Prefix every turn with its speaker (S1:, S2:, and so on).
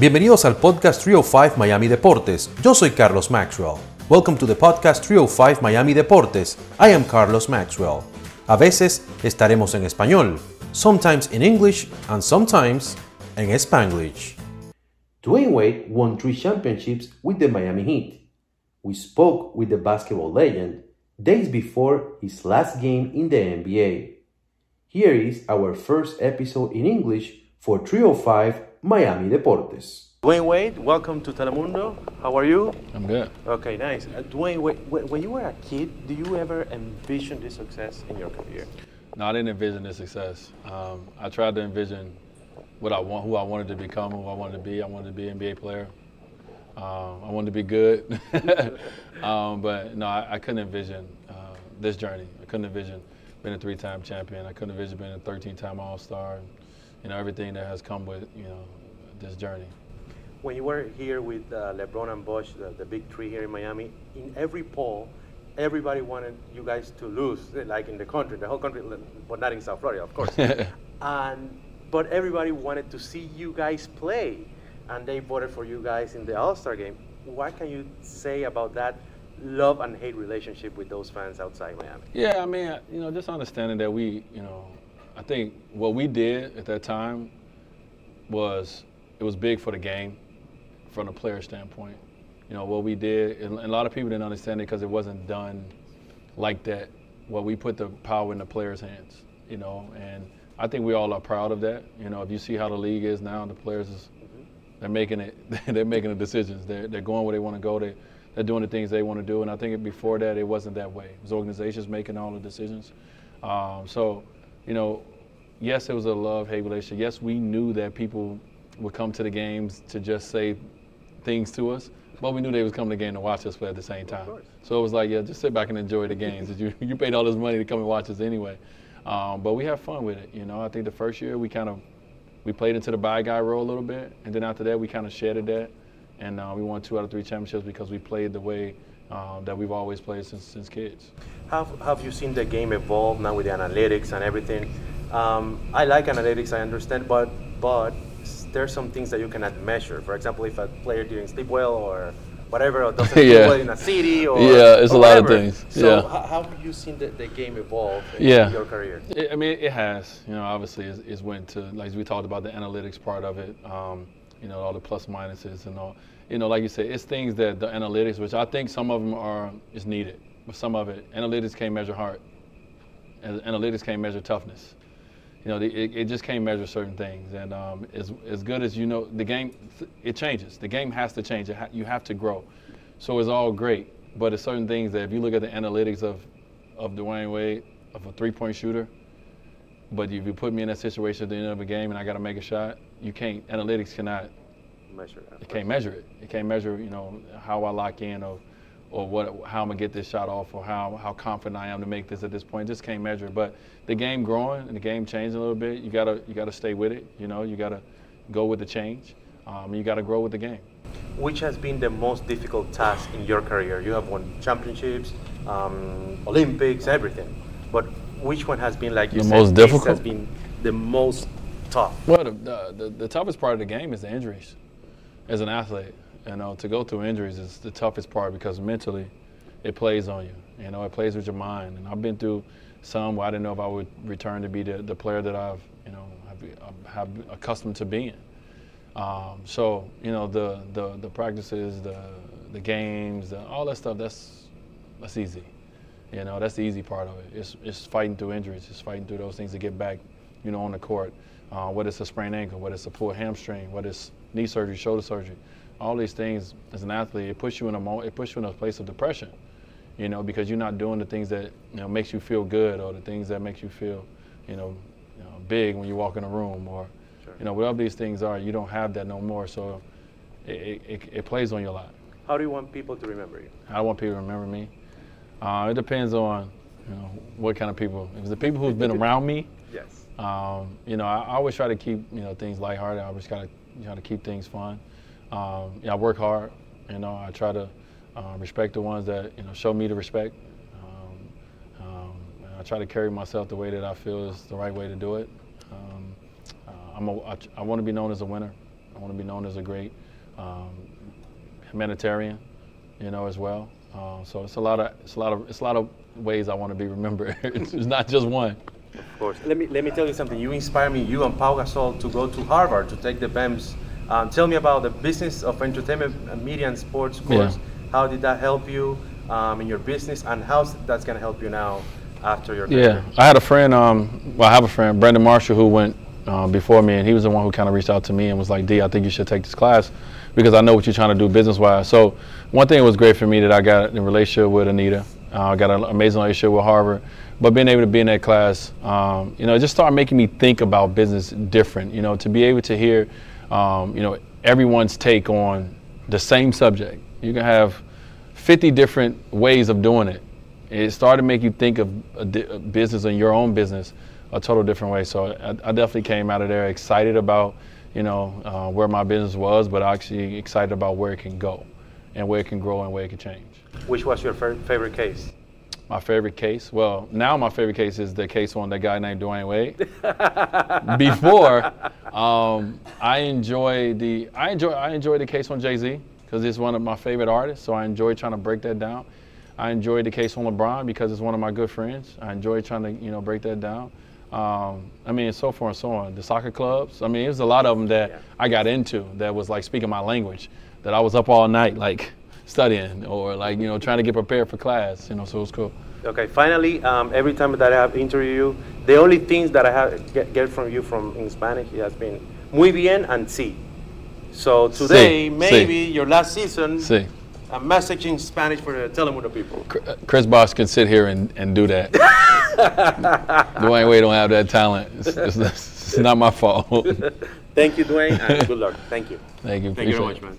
S1: Bienvenidos al podcast 305 Miami Deportes. Yo soy Carlos Maxwell. Welcome to the podcast 305 Miami Deportes. I am Carlos Maxwell. A veces estaremos en español, sometimes in English and sometimes en Spanglish. Dwyane Wade won three championships with the Miami Heat. We spoke with the basketball legend days before his last game in the NBA. Here is our first episode in English for 305 Miami Deportes. Dwyane Wade, welcome to Telemundo. How are you?
S2: I'm good.
S1: Okay, nice. Uh, Dwyane, Wade, when you were a kid, do you ever envision this success in your career?
S2: No, I didn't envision this success. Um, I tried to envision what I want, who I wanted to become, who I wanted to be. I wanted to be an NBA player. Um, I wanted to be good, um, but no, I, I couldn't envision uh, this journey. I couldn't envision being a three-time champion. I couldn't envision being a 13-time All-Star. You know everything that has come with you know this journey.
S1: When you were here with uh, LeBron and Bosh, the, the big three here in Miami, in every poll, everybody wanted you guys to lose, like in the country, the whole country, but not in South Florida, of course. and but everybody wanted to see you guys play, and they voted for you guys in the All Star game. What can you say about that love and hate relationship with those fans outside Miami?
S2: Yeah, I mean, you know, just understanding that we, you know, I think what we did at that time was it was big for the game from a player standpoint. You know, what we did, and a lot of people didn't understand it because it wasn't done like that. Well, we put the power in the players' hands, you know, and I think we all are proud of that. You know, if you see how the league is now, the players is, they're making it, they're making the decisions. They're, they're going where they want to go. They, they're doing the things they want to do. And I think before that, it wasn't that way. It was organizations making all the decisions. Um, so, you know, yes, it was a love-hate relationship. Yes, we knew that people would come to the games to just say things to us, but we knew they was coming to the game to watch us play at the same time. So it was like, yeah, just sit back and enjoy the games. you you paid all this money to come and watch us anyway. Um, but we have fun with it. You know, I think the first year we kind of we played into the bad guy role a little bit, and then after that we kind of shedded that, and uh, we won two out of three championships because we played the way um, that we've always played since since kids.
S1: How have you seen the game evolve now with the analytics and everything? Um, I like analytics, I understand, but but there's some things that you cannot measure. For example, if a player didn't sleep well or whatever, or doesn't yeah. well in a city, or
S2: yeah, it's
S1: or
S2: a
S1: lot
S2: of things.
S1: So
S2: yeah.
S1: how, how have you seen the, the game evolve in
S2: yeah.
S1: your career?
S2: I mean, it has. You know, obviously, it's, it's went to like we talked about the analytics part of it. Um, you know, all the plus minuses and all. You know, like you said, it's things that the analytics, which I think some of them are is needed, but some of it analytics can't measure heart. Analytics can't measure toughness you know, it, it, just can't measure certain things. And um, as, as good as you know, the game, it changes. The game has to change. Ha- you have to grow. So it's all great. But it's certain things that if you look at the analytics of, of Dwyane Wade, of a three point shooter, but if you put me in that situation at the end of a game and I got to make a shot, you can't, analytics cannot
S1: measure it.
S2: It can't measure it. It can't measure, you know, how I lock in or or what, how I'm gonna get this shot off, or how, how confident I am to make this at this point. Just can't measure it. But the game growing and the game changing a little bit. You gotta you gotta stay with it. You know, you gotta go with the change. Um, you gotta grow with the game.
S1: Which has been the most difficult task in your career? You have won championships, um, Olympics, everything. But which one has been like you
S2: the
S1: said,
S2: most difficult?
S1: Has been the most tough.
S2: Well, the, the, the toughest part of the game is the injuries. As an athlete, you know, to go through injuries is the toughest part because mentally, it plays on you. You know, it plays with your mind. And I've been through some where I didn't know if I would return to be the, the player that I've, you know, have, have accustomed to being. Um, so, you know, the, the, the practices, the, the games, the, all that stuff, that's, that's easy. You know, that's the easy part of it. It's, it's fighting through injuries. It's fighting through those things to get back, you know, on the court. Uh, whether it's a sprained ankle, whether it's a pulled hamstring, whether it's knee surgery, shoulder surgery all these things as an athlete, it puts you in a mo- it puts you in a place of depression, you know, because you're not doing the things that you know makes you feel good or the things that makes you feel, you know, you know big when you walk in a room or, sure. you know, whatever these things are, you don't have that no more. So, it, it, it plays on your life.
S1: How do you want people to remember you?
S2: How do I want people to remember me? Uh, it depends on, you know, what kind of people. If the people who've been around me,
S1: yes.
S2: Um, you know, I, I, always try to keep you know things lighthearted. I always try to try to keep things fun. Um, you know, I work hard. You know, I try to uh, respect the ones that you know show me the respect. Um, um, I try to carry myself the way that I feel is the right way to do it. Uh, I'm a, I, I want to be known as a winner. I want to be known as a great um, humanitarian, you know, as well. Uh, so it's a lot of it's a lot of it's a lot of ways I want to be remembered. it's not just one.
S1: Of course. Let me let me tell you something. You inspire me, you and Pau Gasol, to go to Harvard to take the BEMS. Um, tell me about the business of entertainment, media, and sports course. Yeah. How did that help you um, in your business, and how that's going to help you now after your career?
S2: Yeah, I had a friend. Um, well, I have a friend, Brendan Marshall, who went uh, before me, and he was the one who kind of reached out to me and was like, "D, I think you should take this class because I know what you're trying to do business-wise." So, one thing was great for me that I got in relationship with Anita. Uh, I got an amazing relationship with Harvard, but being able to be in that class, um, you know, it just started making me think about business different. You know, to be able to hear, um, you know, everyone's take on the same subject. You can have 50 different ways of doing it. It started to make you think of di- business and your own business a total different way. So I, I definitely came out of there excited about, you know, uh, where my business was, but actually excited about where it can go and where it can grow and where it can change.
S1: Which was your favorite case?
S2: My favorite case? Well, now my favorite case is the case on that guy named Dwyane Wade. Before, um, I enjoy the I enjoy I enjoy the case on Jay Z because he's one of my favorite artists. So I enjoy trying to break that down. I enjoy the case on LeBron because it's one of my good friends. I enjoy trying to you know break that down. Um, I mean, so forth and so on. The soccer clubs. I mean, it was a lot of them that yeah. I got into that was like speaking my language. That I was up all night like studying or like you know trying to get prepared for class. You know, so it's cool.
S1: Okay. Finally, um, every time that I have interviewed you, the only things that I have get, get from you from in Spanish has been muy bien and sí. So today, sí. maybe sí. your last season. Sí a message in Spanish for the Telemundo people.
S2: Uh, Chris Bosh can sit here and, and do that. Dwyane Wade don't have that talent. It's, it's, it's not my fault.
S1: Thank you, Dwyane, and good luck. Thank you.
S2: Thank you.
S1: Thank you very much, man.